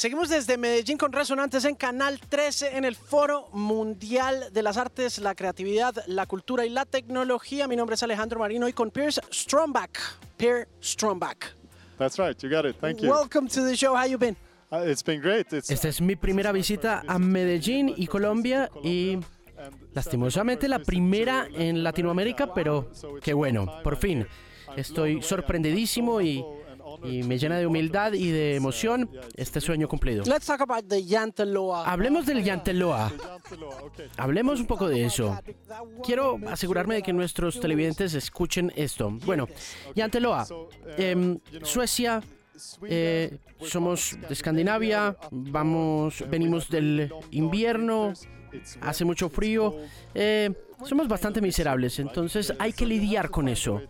Seguimos desde Medellín con Resonantes en Canal 13 en el Foro Mundial de las Artes, la Creatividad, la Cultura y la Tecnología. Mi nombre es Alejandro Marino y con Pierce Strombach. Pierre Strombach. That's right, you got it. Thank you. Welcome to the show. How you been? Uh, it's been great. It's, Esta es mi primera visita a Medellín y Colombia y lastimosamente la primera en Latinoamérica, pero qué bueno, por fin. Estoy sorprendidísimo y, y me llena de humildad y de emoción este sueño cumplido. Hablemos del Yanteloa. Hablemos un poco de eso. Quiero asegurarme de que nuestros televidentes escuchen esto. Bueno, Yanteloa, em, Suecia, eh, somos de Escandinavia, vamos, venimos del invierno, hace mucho frío, eh, somos bastante miserables, entonces hay que lidiar con eso.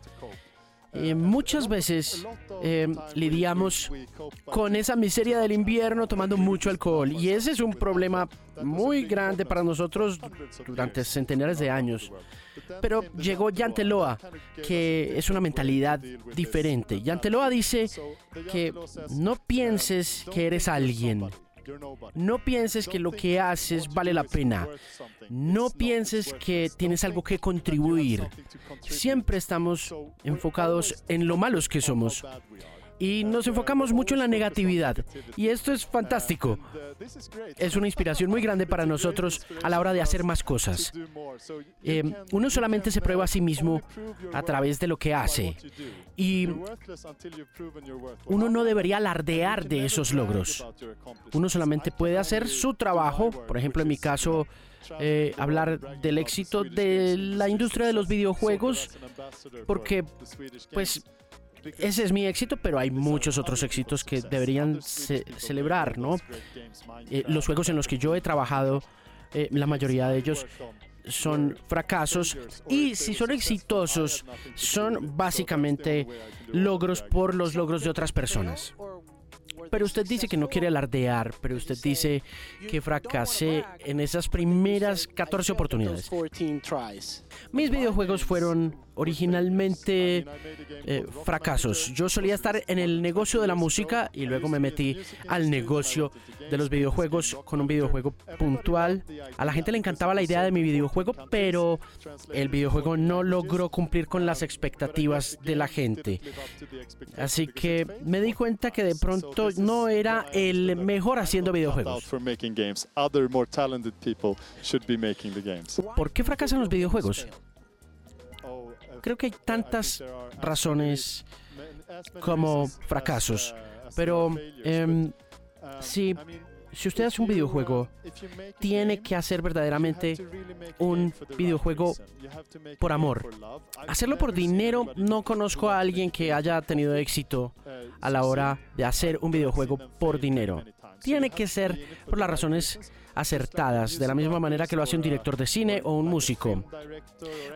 Eh, muchas veces eh, lidiamos con esa miseria del invierno tomando mucho alcohol y ese es un problema muy grande para nosotros durante centenares de años. Pero llegó Yanteloa, que es una mentalidad diferente. Yanteloa dice que no pienses que eres alguien. No pienses que lo que haces vale la pena. No pienses que tienes algo que contribuir. Siempre estamos enfocados en lo malos que somos. Y nos enfocamos mucho en la negatividad. Y esto es fantástico. Es una inspiración muy grande para nosotros a la hora de hacer más cosas. Eh, uno solamente se prueba a sí mismo a través de lo que hace. Y uno no debería alardear de esos logros. Uno solamente puede hacer su trabajo, por ejemplo en mi caso, eh, hablar del éxito de la industria de los videojuegos, porque pues ese es mi éxito, pero hay muchos otros éxitos que deberían ce celebrar, ¿no? Eh, los juegos en los que yo he trabajado, eh, la mayoría de ellos son fracasos y si son exitosos son básicamente logros por los logros de otras personas. Pero usted dice que no quiere alardear, pero usted dice que fracasé en esas primeras 14 oportunidades. Mis videojuegos fueron originalmente eh, fracasos. Yo solía estar en el negocio de la música y luego me metí al negocio de los videojuegos con un videojuego puntual. A la gente le encantaba la idea de mi videojuego, pero el videojuego no logró cumplir con las expectativas de la gente. Así que me di cuenta que de pronto no era el mejor haciendo videojuegos. ¿Por qué fracasan los videojuegos? Creo que hay tantas razones como fracasos, pero eh, si, si usted hace un videojuego, tiene que hacer verdaderamente un videojuego por amor. Hacerlo por dinero, no conozco a alguien que haya tenido éxito a la hora de hacer un videojuego por dinero. Tiene que ser por las razones acertadas, de la misma manera que lo hace un director de cine o un músico.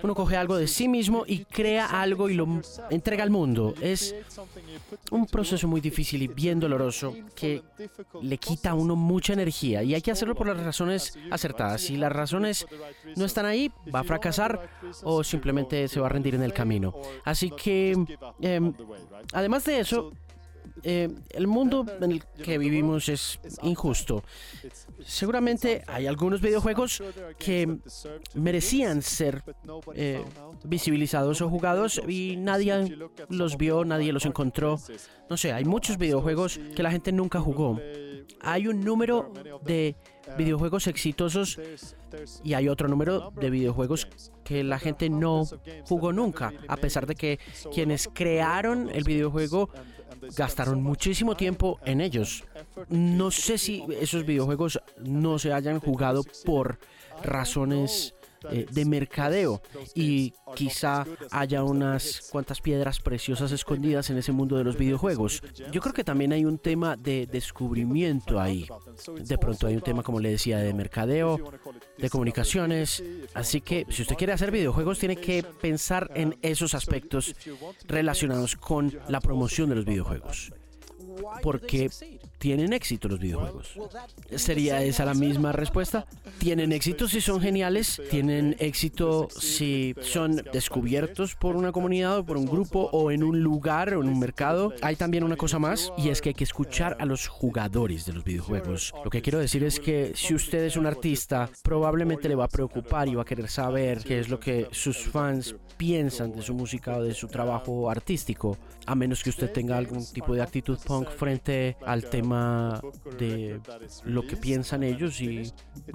Uno coge algo de sí mismo y crea algo y lo entrega al mundo. Es un proceso muy difícil y bien doloroso que le quita a uno mucha energía y hay que hacerlo por las razones acertadas. Si las razones no están ahí, va a fracasar o simplemente se va a rendir en el camino. Así que, eh, además de eso, eh, el mundo en el que vivimos es injusto. Seguramente hay algunos videojuegos que merecían ser eh, visibilizados o jugados y nadie los vio, nadie los encontró. No sé, hay muchos videojuegos que la gente nunca jugó. Hay un número de videojuegos exitosos y hay otro número de videojuegos que la gente no jugó nunca, a pesar de que quienes crearon el videojuego gastaron muchísimo tiempo en ellos. No sé si esos videojuegos no se hayan jugado por razones eh, de mercadeo y quizá haya unas cuantas piedras preciosas escondidas en ese mundo de los videojuegos. Yo creo que también hay un tema de descubrimiento ahí. De pronto hay un tema, como le decía, de mercadeo, de comunicaciones. Así que si usted quiere hacer videojuegos, tiene que pensar en esos aspectos relacionados con la promoción de los videojuegos. Porque tienen éxito los videojuegos? ¿Sería esa la misma respuesta? ¿Tienen éxito si son geniales? ¿Tienen éxito si son descubiertos por una comunidad o por un grupo o en un lugar o en un mercado? Hay también una cosa más y es que hay que escuchar a los jugadores de los videojuegos. Lo que quiero decir es que si usted es un artista, probablemente le va a preocupar y va a querer saber qué es lo que sus fans piensan de su música o de su trabajo artístico, a menos que usted tenga algún tipo de actitud punk frente al tema de lo que piensan ellos y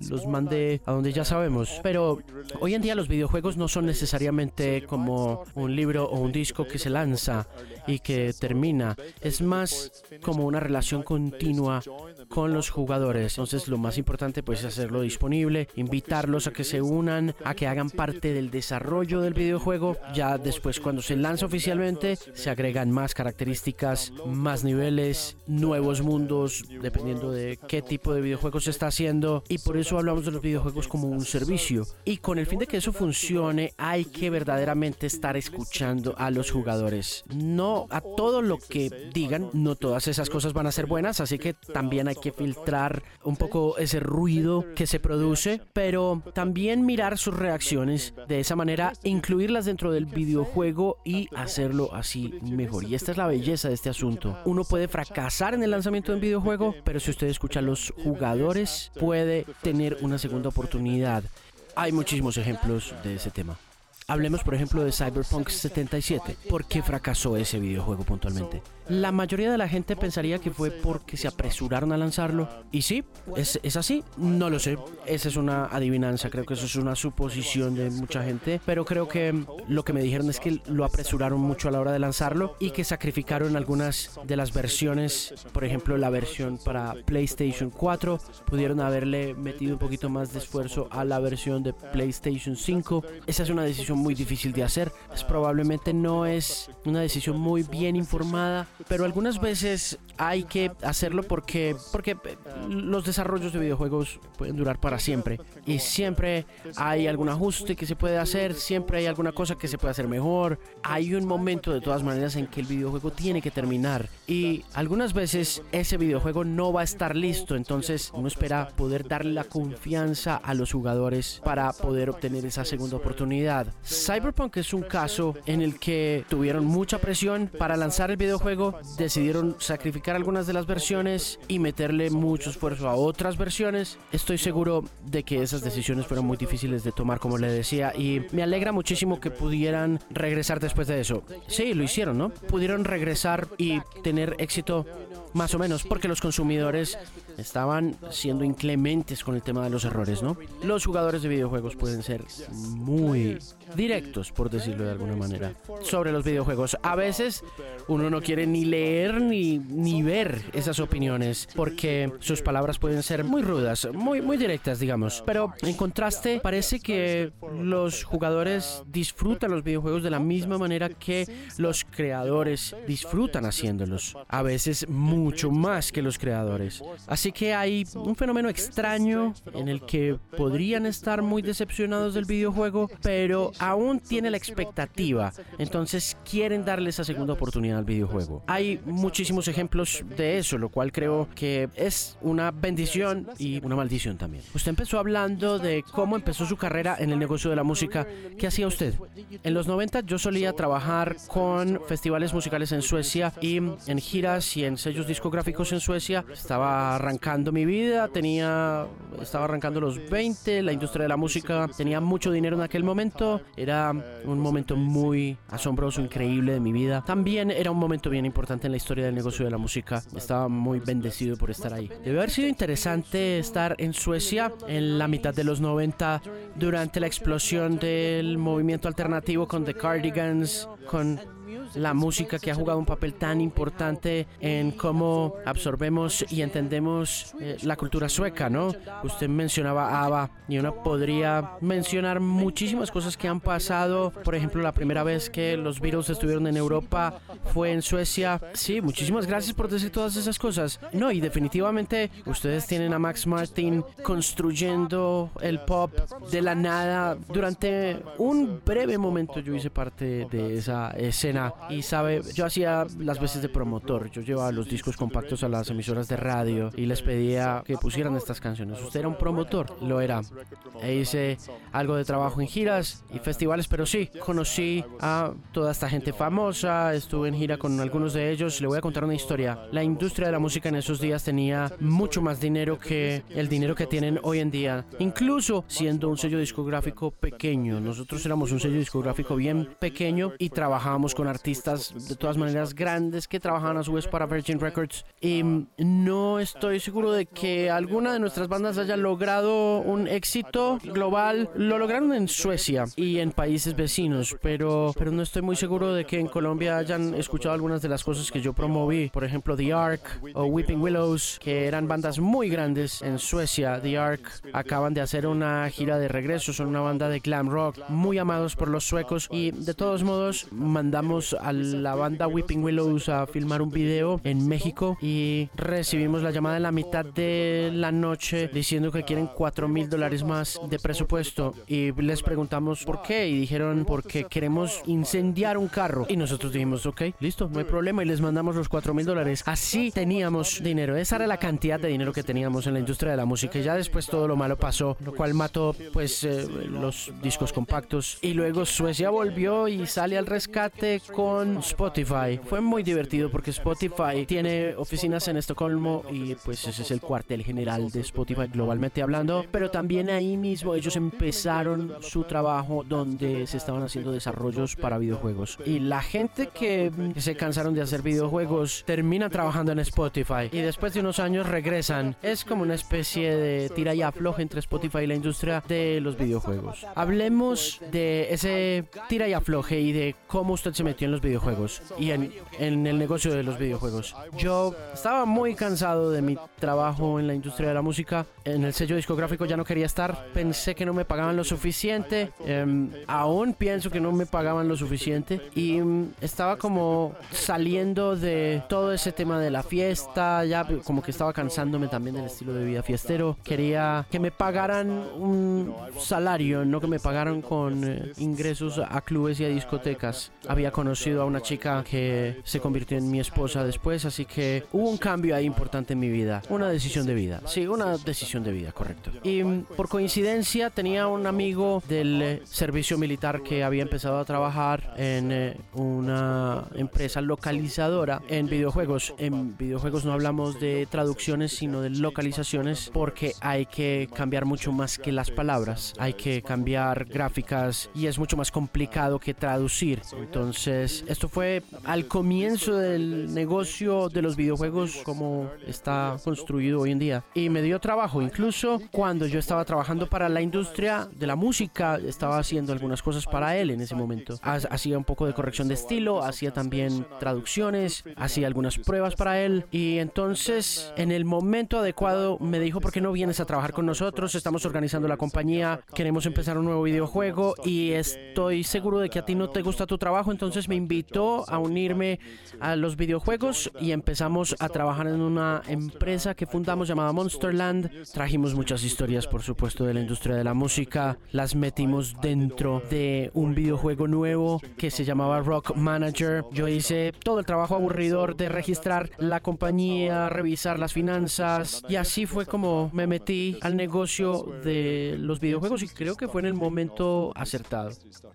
los mande a donde ya sabemos. Pero hoy en día los videojuegos no son necesariamente como un libro o un disco que se lanza y que termina. Es más como una relación continua con los jugadores. Entonces lo más importante pues es hacerlo disponible, invitarlos a que se unan, a que hagan parte del desarrollo del videojuego. Ya después cuando se lanza oficialmente se agregan más características, más niveles, nuevos mundos, dependiendo de qué tipo de videojuego se está haciendo. Y por eso hablamos de los videojuegos como un servicio. Y con el fin de que eso funcione hay que verdaderamente estar escuchando a los jugadores. No a todo lo que digan, no todas esas cosas van a ser buenas, así que también hay que filtrar un poco ese ruido que se produce, pero también mirar sus reacciones de esa manera, incluirlas dentro del videojuego y hacerlo así mejor. Y esta es la belleza de este asunto. Uno puede fracasar en el lanzamiento de un videojuego, pero si usted escucha a los jugadores, puede tener una segunda oportunidad. Hay muchísimos ejemplos de ese tema. Hablemos, por ejemplo, de Cyberpunk 77. ¿Por qué fracasó ese videojuego puntualmente? La mayoría de la gente pensaría que fue porque se apresuraron a lanzarlo. Y sí, es, así. No lo sé. Esa es una adivinanza. Creo que eso es una suposición de mucha gente. Pero creo que lo que me dijeron es que lo apresuraron mucho a la hora de lanzarlo y que sacrificaron algunas de las versiones. Por ejemplo, la versión para PlayStation 4. Pudieron haberle metido un poquito más de esfuerzo a la versión de PlayStation 5. Esa es una decisión muy difícil de hacer. Es, probablemente no es una decisión muy bien informada pero algunas veces hay que hacerlo porque, porque los desarrollos de videojuegos pueden durar para siempre y siempre hay algún ajuste que se puede hacer, siempre hay alguna cosa que se puede hacer mejor. Hay un momento de todas maneras en que el videojuego tiene que terminar y algunas veces ese videojuego no va a estar listo, entonces uno espera poder darle la confianza a los jugadores para poder obtener esa segunda oportunidad. Cyberpunk es un caso en el que tuvieron mucha presión para lanzar el videojuego, decidieron sacrificar algunas de las versiones y meterle mucho esfuerzo a otras versiones. Estoy seguro de que esas decisiones fueron muy difíciles de tomar, como le decía, y me alegra muchísimo que pudieran regresar después de eso. Sí, lo hicieron, ¿no? Pudieron regresar y tener éxito más o menos, porque los consumidores estaban siendo inclementes con el tema de los errores, ¿no? Los jugadores de videojuegos pueden ser muy directos, por decirlo de alguna manera, sobre los videojuegos. A veces uno no quiere ni leer ni, ni ver esas opiniones, porque sus palabras pueden ser muy rudas, muy, muy directas, digamos. Pero en contraste, parece que los jugadores disfrutan los videojuegos de la misma manera que los creadores disfrutan haciéndolos. A veces mucho más que los creadores. Así que hay un fenómeno extraño en el que podrían estar muy decepcionados del videojuego, pero aún tiene la expectativa, entonces quieren darle esa segunda oportunidad al videojuego. Hay muchísimos ejemplos de eso, lo cual creo que es una bendición y una maldición también. Usted empezó hablando de cómo empezó su carrera en el negocio de la música. ¿Qué hacía usted? En los 90 yo solía trabajar con festivales musicales en Suecia y en giras y en sellos discográficos en Suecia. Estaba arrancando mi vida, tenía estaba arrancando los 20, la industria de la música tenía mucho dinero en aquel momento era un momento muy asombroso, increíble de mi vida. También era un momento bien importante en la historia del negocio de la música. Estaba muy bendecido por estar ahí. Debe haber sido interesante estar en Suecia en la mitad de los 90 durante la explosión del movimiento alternativo con The Cardigans, con la música que ha jugado un papel tan importante en cómo absorbemos y entendemos eh, la cultura sueca, ¿no? Usted mencionaba ABBA y uno podría mencionar muchísimas cosas que han pasado. Por ejemplo, la primera vez que los Beatles estuvieron en Europa fue en Suecia. Sí, muchísimas gracias por decir todas esas cosas. No, y definitivamente ustedes tienen a Max Martin construyendo el pop de la nada. Durante un breve momento yo hice parte de esa la escena y sabe, yo hacía las veces de promotor, yo llevaba los discos compactos a las emisoras de radio y les pedía que pusieran estas canciones. Usted era un promotor, lo era. E hice algo de trabajo en giras y festivales, pero sí, conocí a toda esta gente famosa, estuve en gira con algunos de ellos. Le voy a contar una historia. La industria de la música en esos días tenía mucho más dinero que el dinero que tienen hoy en día, incluso siendo un sello discográfico pequeño. Nosotros éramos un sello discográfico bien pequeño y trabajábamos con artistas de todas maneras grandes que trabajaban a su vez para Virgin Records y no estoy seguro de que alguna de nuestras bandas haya logrado un éxito global. Lo lograron en Suecia y en países vecinos, pero, pero no estoy muy seguro de que en Colombia hayan escuchado algunas de las cosas que yo promoví. Por ejemplo, The Ark o Weeping Willows, que eran bandas muy grandes en Suecia. The Ark acaban de hacer una gira de regreso, son una banda de glam rock muy amados por los suecos y de todos modos mandamos a la banda Weeping Willows a filmar un video en México y recibimos la llamada en la mitad de la noche diciendo que quieren 4 mil dólares más de presupuesto. Y les preguntamos por qué y dijeron porque queremos incendiar un carro y nosotros dijimos ok listo no hay problema y les mandamos los 4 mil dólares. Así teníamos dinero. Esa era la cantidad de dinero que teníamos en la industria de la música. Y ya después todo lo malo pasó lo cual mató pues eh, los discos compactos. Y luego Suecia volvió y sale al rescate con Spotify fue muy divertido porque Spotify tiene oficinas en Estocolmo y pues ese es el cuartel general de Spotify globalmente hablando, pero también ahí mismo ellos empezaron su trabajo donde se estaban haciendo desarrollos para videojuegos y la gente que se cansaron de hacer videojuegos termina trabajando en Spotify y después de unos años regresan. Es como una especie de tira y afloje entre Spotify y la industria de los videojuegos. Hablemos de ese tira y afloje y de cómo usted se metió en los videojuegos y en, en el negocio de los videojuegos. Yo estaba muy cansado de mi trabajo en la industria de la música. En el sello discográfico ya no quería estar. Pensé que no me pagaban lo suficiente. Em, aún pienso que no me pagaban lo suficiente. Y mm, estaba como saliendo de todo ese tema de la fiesta. Ya como que estaba cansándome también del estilo de vida fiestero. Quería que me pagaran un salario, no que me pagaran con eh, ingresos a clubes y a discotecas. Había conocido a una chica que se convirtió en mi esposa después, así que hubo un cambio ahí importante en mi vida. Una decisión de vida. Sí, una decisión de vida, correcto. Y mm, por coincidencia tenía un amigo del eh, servicio militar que había empezado a trabajar en eh, una empresa localizadora en videojuegos. En videojuegos no hablamos de traducciones, sino de localizaciones, porque hay que cambiar mucho más que las palabras. Hay que cambiar gráficas y es mucho más complicado que traducir. Entonces, esto fue al comienzo del negocio de los videojuegos como está construido hoy en día. Y me dio trabajo, incluso cuando yo estaba trabajando para la industria de la música, estaba haciendo algunas cosas para él en ese momento. Hacía un poco de corrección de estilo, hacía también traducciones, hacía algunas pruebas para él. Y entonces, en el momento adecuado, me dijo, ¿por qué no vienes a trabajar con nosotros? Estamos organizando la compañía, queremos empezar un nuevo videojuego y estoy seguro de que a ti no te gusta tu trabajo, entonces me invitó a unirme a los videojuegos y empezamos a trabajar en una empresa que fundamos llamada Monsterland. Trajimos muchas historias, por supuesto, de la industria de la música. Las metimos dentro de un videojuego nuevo que se llamaba Rock Manager. Yo hice todo el trabajo aburridor de registrar la compañía, revisar las finanzas y así fue como me metí al negocio de los videojuegos y creo que fue en el momento acertado.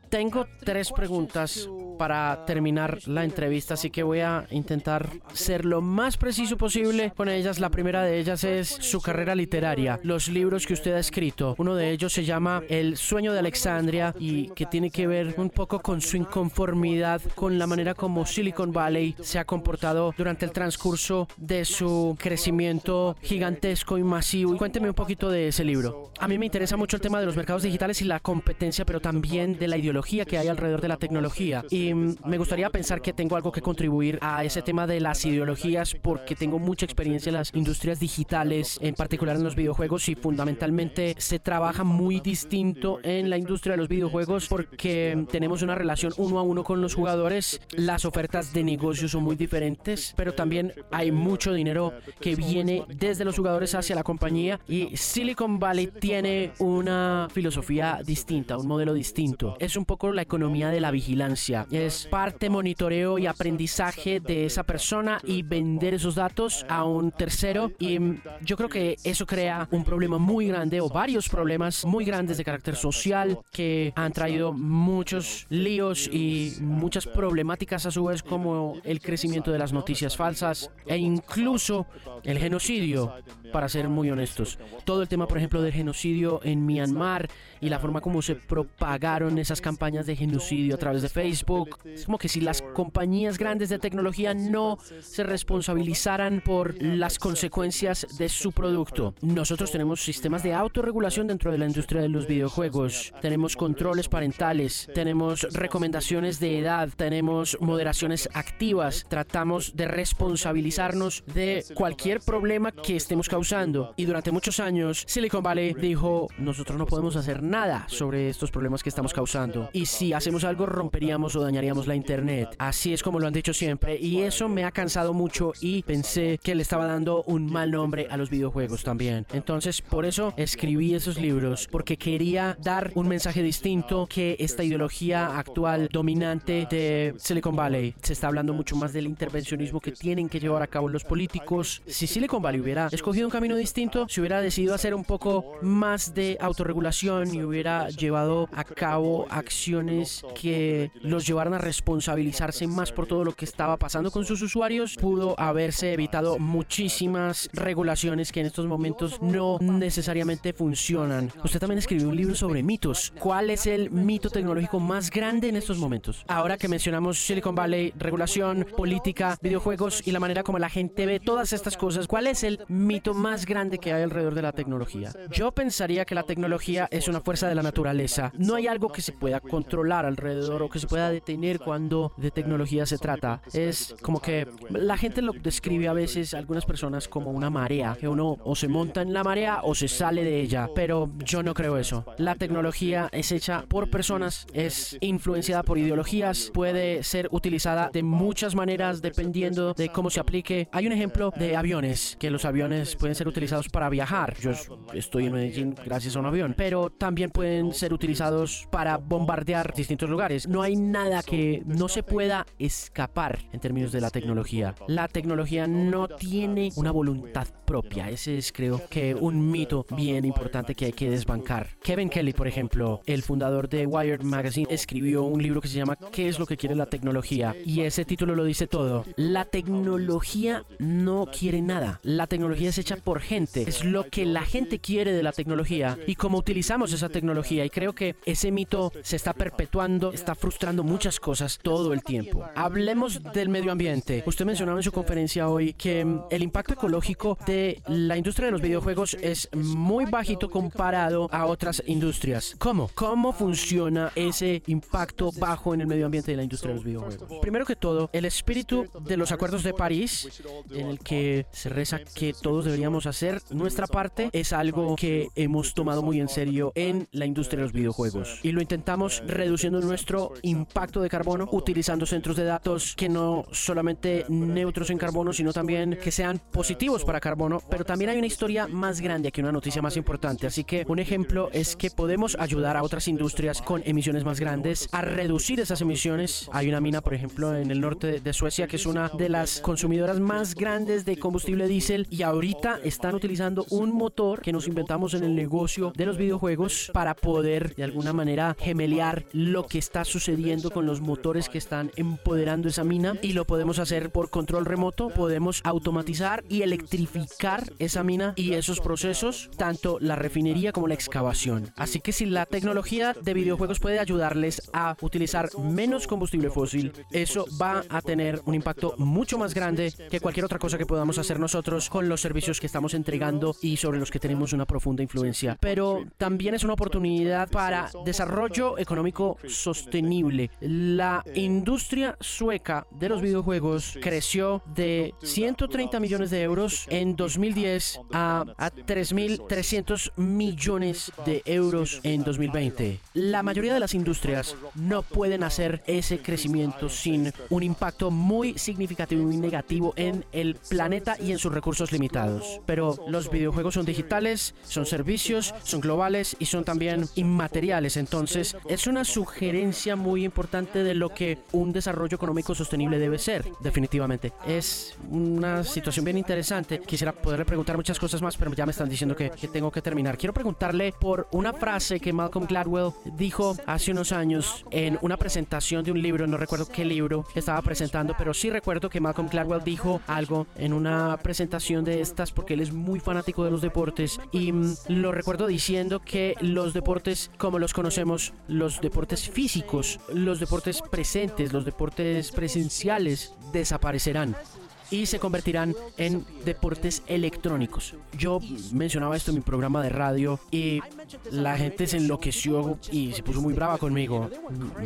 Tengo tres preguntas para terminar la entrevista, así que voy a intentar ser lo más preciso posible con ellas. La primera de ellas es su carrera literaria, los libros que usted ha escrito. Uno de ellos se llama El sueño de Alexandria y que tiene que ver un poco con su inconformidad con la manera como Silicon Valley se ha comportado durante el transcurso de su crecimiento gigantesco y masivo. Cuénteme un poquito de ese libro. A mí me interesa mucho el tema de los mercados digitales y la competencia, pero también de la ideología que hay alrededor de la tecnología. Y me gustaría pensar que tengo algo que contribuir a ese tema de las ideologías porque tengo mucha experiencia en las industrias digitales, en particular en los videojuegos y fundamentalmente se trabaja muy distinto en la industria de los videojuegos porque tenemos una relación uno a uno con los jugadores, las ofertas de negocio son muy diferentes, pero también hay mucho dinero que viene desde los jugadores hacia la compañía y Silicon Valley tiene una filosofía distinta, un modelo distinto. Es un poco la economía de la vigilancia vigilancia, parte monitoreo y aprendizaje de esa persona y vender esos datos a un tercero. Y yo creo que eso crea un problema muy grande o varios problemas muy grandes de carácter social que han traído muchos líos y muchas problemáticas a su vez como el crecimiento de las noticias falsas e incluso el genocidio, para ser muy honestos. Todo el tema, por ejemplo, del genocidio en Myanmar y la forma como se propagaron esas campañas de genocidio a través de Facebook. Es como que si las compañías grandes de tecnología no se responsabilizaran por las consecuencias de su producto. Nosotros tenemos sistemas de autorregulación dentro de la industria de los videojuegos. Tenemos controles parentales, tenemos recomendaciones de edad, tenemos moderaciones activas. Tratamos de responsabilizarnos de cualquier problema que estemos causando. Y durante muchos años, Silicon Valley dijo, nosotros no podemos hacer nada sobre estos problemas que estamos causando. Y si hacemos algo, romperíamos o dañaríamos la Internet. Así es como lo han dicho siempre. Y eso me ha cansado mucho y pensé que le estaba dando un mal nombre a los videojuegos también. Entonces, por eso escribí esos libros, porque quería dar un mensaje distinto que esta ideología actual dominante de Silicon Valley. Se está hablando mucho más del intervencionismo que tienen que llevar a cabo los políticos. Si Silicon Valley hubiera escogido un camino distinto, se hubiera decidido hacer un poco más de autorregulación y hubiera llevado a cabo acciones que los llevaran a responsabilizarse más por todo lo que estaba pasando con sus usuarios, pudo haberse evitado muchísimas regulaciones que en estos momentos no necesariamente funcionan. Usted también escribió un libro sobre mitos. ¿Cuál es el mito tecnológico más grande en estos momentos? Ahora que mencionamos Silicon Valley, regulación, política, videojuegos y la manera como la gente ve todas estas cosas, ¿cuál es el mito más grande que hay alrededor de la tecnología? Yo pensaría que la tecnología es una fuerza de la naturaleza. No hay algo que se pueda controlar alrededor o que se pueda detener cuando de tecnología se trata. Es como que la gente lo describe a veces, algunas personas, como una marea, que uno o se monta en la marea o se sale de ella, pero yo no creo eso. La tecnología es hecha por personas, es influenciada por ideologías, puede ser utilizada de muchas maneras dependiendo de cómo se aplique. Hay un ejemplo de aviones, que los aviones pueden ser utilizados para viajar. Yo estoy en Medellín gracias a un avión, pero también pueden ser utilizados para bombardear distintos lugares. No hay nada que no se pueda escapar en términos de la tecnología. La tecnología no tiene una voluntad propia. Ese es creo que un mito bien importante que hay que desbancar. Kevin Kelly, por ejemplo, el fundador de Wired Magazine, escribió un libro que se llama ¿Qué es lo que quiere la tecnología? Y ese título lo dice todo. La tecnología no quiere nada. La tecnología es hecha por gente. Es lo que la gente quiere de la tecnología y cómo utilizamos esa tecnología. Y creo que ese mito se está perpetuando, está frustrando muchas cosas todo el tiempo. Hablemos del medio ambiente. Usted mencionaba en su conferencia hoy que mm, el impacto ecológico de la industria de los videojuegos es muy bajito comparado a otras industrias. ¿Cómo? ¿Cómo funciona ese impacto bajo en el medio ambiente de la industria de los videojuegos? Primero que todo, el espíritu de los acuerdos de París, en el que se reza que todos deberíamos hacer nuestra parte, es algo que hemos tomado muy en serio en la industria de los videojuegos. Y lo intentamos reduciendo nuestro impacto de carbono utilizando centros de datos que no solamente neutros en carbono, sino también que sean positivos para carbono. Pero también hay una historia más grande aquí, una noticia más importante. Así que un ejemplo es que podemos ayudar a otras industrias con emisiones más grandes a reducir esas emisiones. Hay una mina, por ejemplo, en el norte de Suecia que es una de las consumidoras más grandes de combustible diésel y ahorita están utilizando un motor que nos inventamos en el negocio de los videojuegos para poder de alguna manera gemelear lo que está sucediendo con los motores que están empoderando esa mina y lo podemos hacer por control remoto, podemos automatizar y electrificar esa mina y esos procesos, tanto la refinería como la excavación. Así que si la tecnología de videojuegos puede ayudarles a utilizar menos combustible fósil, eso va a tener un impacto mucho más grande que cualquier otra cosa que podamos hacer nosotros con los servicios que estamos entregando y sobre los que tenemos una profunda influencia. Pero también es una oportunidad para desarrollo económico sostenible. La industria sueca de los videojuegos creció de 130 millones de euros en 2010 a, a 3.300 millones de euros en 2020. La mayoría de las industrias no pueden hacer ese crecimiento sin un impacto muy significativo y negativo en el planeta y en sus recursos limitados. Pero los videojuegos son digitales, son servicios, son globales y son también inmateriales. Entonces, es una sugerencia muy importante de lo que un desarrollo económico sostenible debe ser, definitivamente. Es una situación bien interesante. Quisiera poderle preguntar muchas cosas más, pero ya me están diciendo que, que tengo que terminar. Quiero preguntarle por una frase que Malcolm Gladwell dijo hace unos años en una presentación de un libro, no recuerdo qué libro estaba presentando, pero sí recuerdo que Malcolm Gladwell dijo algo en una presentación de estas porque él es muy fanático de los deportes y mm, lo recuerdo diciendo que los deportes como los conocemos, los deportes físicos, los deportes presentes, los deportes presenciales desaparecerán y se convertirán en deportes electrónicos. Yo mencionaba esto en mi programa de radio y la gente se enloqueció y se puso muy brava conmigo.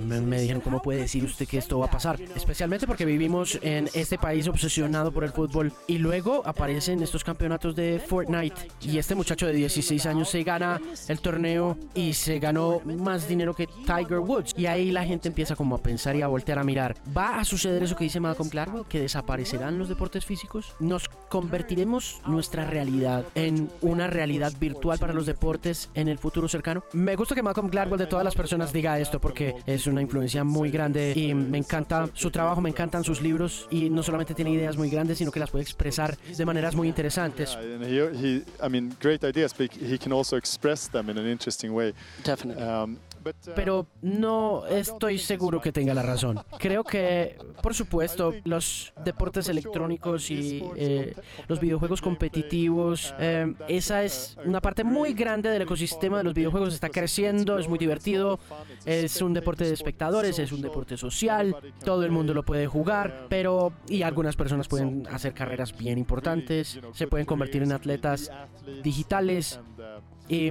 Me, dijeron, ¿cómo puede decir usted que esto va a pasar? Especialmente porque vivimos en este país obsesionado por el fútbol y luego aparecen estos campeonatos de Fortnite y este muchacho de 16 años se gana el torneo y se ganó más dinero que Tiger Woods. Y ahí la gente empieza como a pensar y a voltear a mirar. ¿Va a suceder eso que dice Malcolm Gladwell? ¿Que desaparecerán los deportes físicos? ¿Nos convertiremos nuestra realidad en una realidad virtual para los deportes en el futuro cercano? Me gusta que Malcolm Gladwell de todas las personas diga esto porque es una influencia muy grande y me encanta su trabajo, me encantan sus libros y no solamente tiene ideas muy grandes, sino que las puede expresar de maneras muy interesantes. I mean, great ideas, but he can also express them in an interesting way. Definitely. Pero no estoy seguro que tenga la razón. Creo que, por supuesto, los deportes electrónicos y eh, los videojuegos competitivos, eh, esa es una parte muy grande del ecosistema de los videojuegos. Está creciendo, es muy divertido, es un deporte de espectadores, es un deporte social, todo el mundo lo puede jugar, pero y algunas personas pueden hacer carreras bien importantes, se pueden convertir en atletas digitales y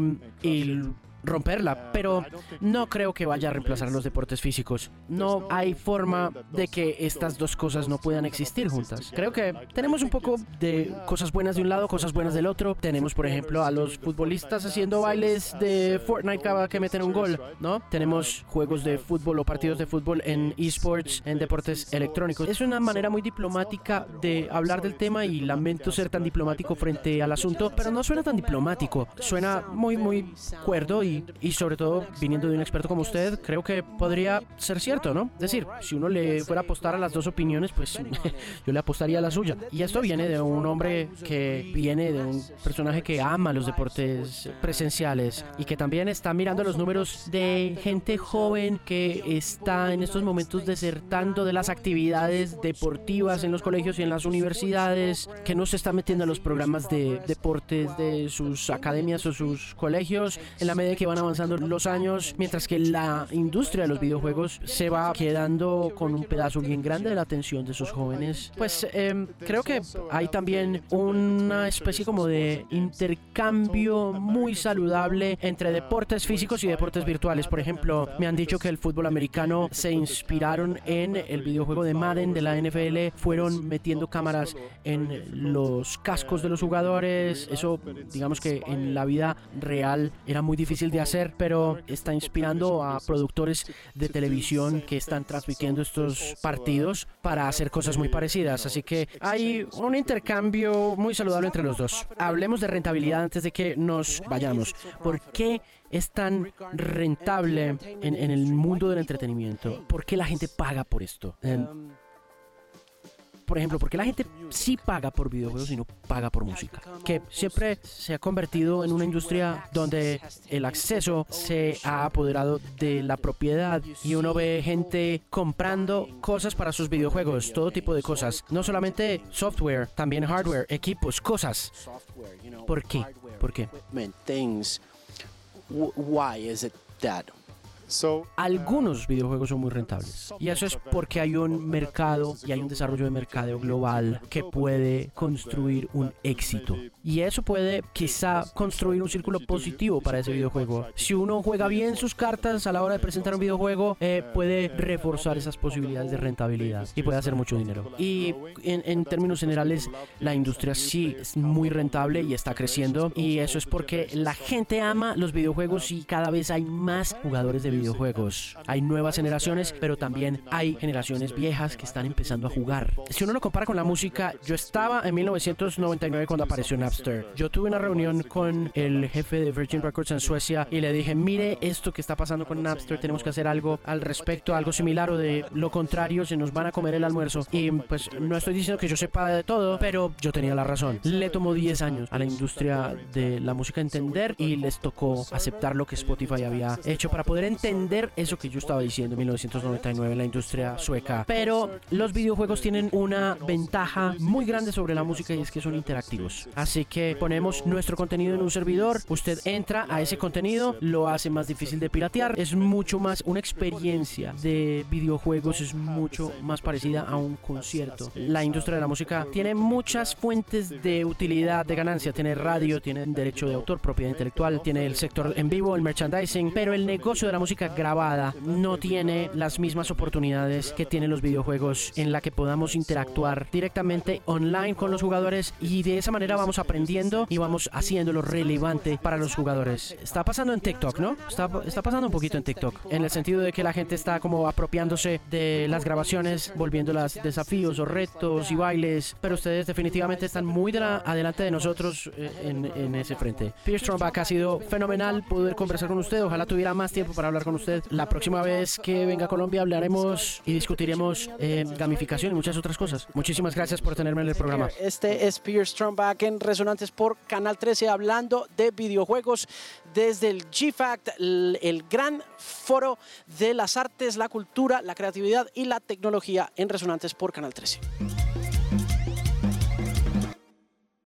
romperla, pero no creo que vaya a reemplazar los deportes físicos. No hay forma de que estas dos cosas no puedan existir juntas. Creo que tenemos un poco de cosas buenas de un lado, cosas buenas del otro. Tenemos, por ejemplo, a los futbolistas haciendo bailes de Fortnite cada que meten un gol, ¿no? Tenemos juegos de fútbol o partidos de fútbol en esports, en deportes electrónicos. Es una manera muy diplomática de hablar del tema y lamento ser tan diplomático frente al asunto, pero no suena tan diplomático. Suena muy, muy cuerdo y y, sobre todo viniendo de un experto como usted, creo que podría ser cierto, ¿no? Es decir, si uno le fuera a apostar a las dos opiniones, pues yo le apostaría a la suya. Y esto viene de un hombre que viene de un personaje que ama los deportes presenciales y que también está mirando los números de gente joven que está en estos momentos desertando de las actividades deportivas en los colegios y en las universidades, que no se está metiendo a los programas de deportes de sus academias o sus colegios en la medida que van avanzando los años, mientras que la industria de los videojuegos se va quedando con un pedazo bien grande de la atención de esos jóvenes. Pues em, creo que hay también una especie como de intercambio muy saludable entre deportes físicos y deportes virtuales. Por ejemplo, me han dicho que el fútbol americano se inspiraron en el videojuego de Madden de la NFL, fueron metiendo cámaras en los cascos de los jugadores. Eso, digamos que en la vida real era muy difícil de hacer, pero está inspirando a productores de televisión que están transmitiendo estos partidos para hacer cosas muy parecidas. Así que hay un intercambio muy saludable entre los dos. Hablemos de rentabilidad antes de que nos vayamos. ¿Por qué es tan rentable en, el mundo del entretenimiento? ¿Por qué la gente paga por esto? Por ejemplo, porque la gente sí paga por videojuegos y no paga por música. Que siempre se ha convertido en una industria donde el acceso se ha apoderado de la propiedad y uno ve gente comprando cosas para sus videojuegos, todo tipo de cosas. No solamente software, también hardware, equipos, cosas. ¿Por qué? ¿Por qué? Why is algunos videojuegos son muy rentables. Y eso es porque hay un mercado y hay un desarrollo de mercado global que puede construir un éxito. Y eso puede quizá construir un círculo positivo para ese videojuego. Si uno juega bien sus cartas a la hora de presentar un videojuego, eh, puede reforzar esas posibilidades de rentabilidad y puede hacer mucho dinero. Y en, en términos generales, la industria sí es muy rentable y está creciendo. Y eso es porque la gente ama los videojuegos y cada vez hay más jugadores de videojuegos videojuegos. Hay nuevas generaciones, pero también hay generaciones viejas que están empezando a jugar. Si uno lo compara con la música, yo estaba en 1999 cuando apareció Napster. Yo tuve una reunión con el jefe de Virgin Records en Suecia y le dije, mire esto que está pasando con Napster, tenemos que hacer algo al respecto, algo similar o de lo contrario, se nos van a comer el almuerzo. Y pues no estoy diciendo que yo sepa de todo, pero yo tenía la razón. Le tomó 10 años a la industria de la música entender y les tocó aceptar lo que Spotify había hecho para poder entender eso que yo estaba diciendo en 1999 en la industria sueca. Pero los videojuegos tienen una ventaja muy grande sobre la música y es que son interactivos. Así que ponemos nuestro contenido en un servidor, usted entra a ese contenido, lo hace más difícil de piratear, es mucho más una experiencia de videojuegos, es mucho más parecida a un concierto. La industria de la música tiene muchas fuentes de utilidad, de ganancia, tiene radio, tiene derecho de autor, propiedad intelectual, tiene el sector en vivo, el merchandising, pero el negocio de la música grabada no tiene las mismas oportunidades que tienen los videojuegos en la que podamos interactuar directamente online con los jugadores y de esa manera vamos aprendiendo y vamos haciéndolo relevante para los jugadores. Está pasando en TikTok, ¿no? Está, está pasando un poquito en TikTok, en el sentido de que la gente está como apropiándose de las grabaciones, volviéndolas desafíos o retos y bailes, pero ustedes definitivamente están muy de la, adelante de nosotros eh, en, en ese frente. Pierce Stromback ha sido fenomenal poder conversar con usted, ojalá tuviera más tiempo para hablar con usted. La próxima vez que venga a Colombia hablaremos y discutiremos eh, gamificación y muchas otras cosas. Muchísimas gracias por tenerme en el programa. Este es Pierce Stromback en Resonantes por Canal 13 hablando de videojuegos desde el GFACT, el gran foro de las artes, la cultura, la creatividad y la tecnología en Resonantes por Canal 13.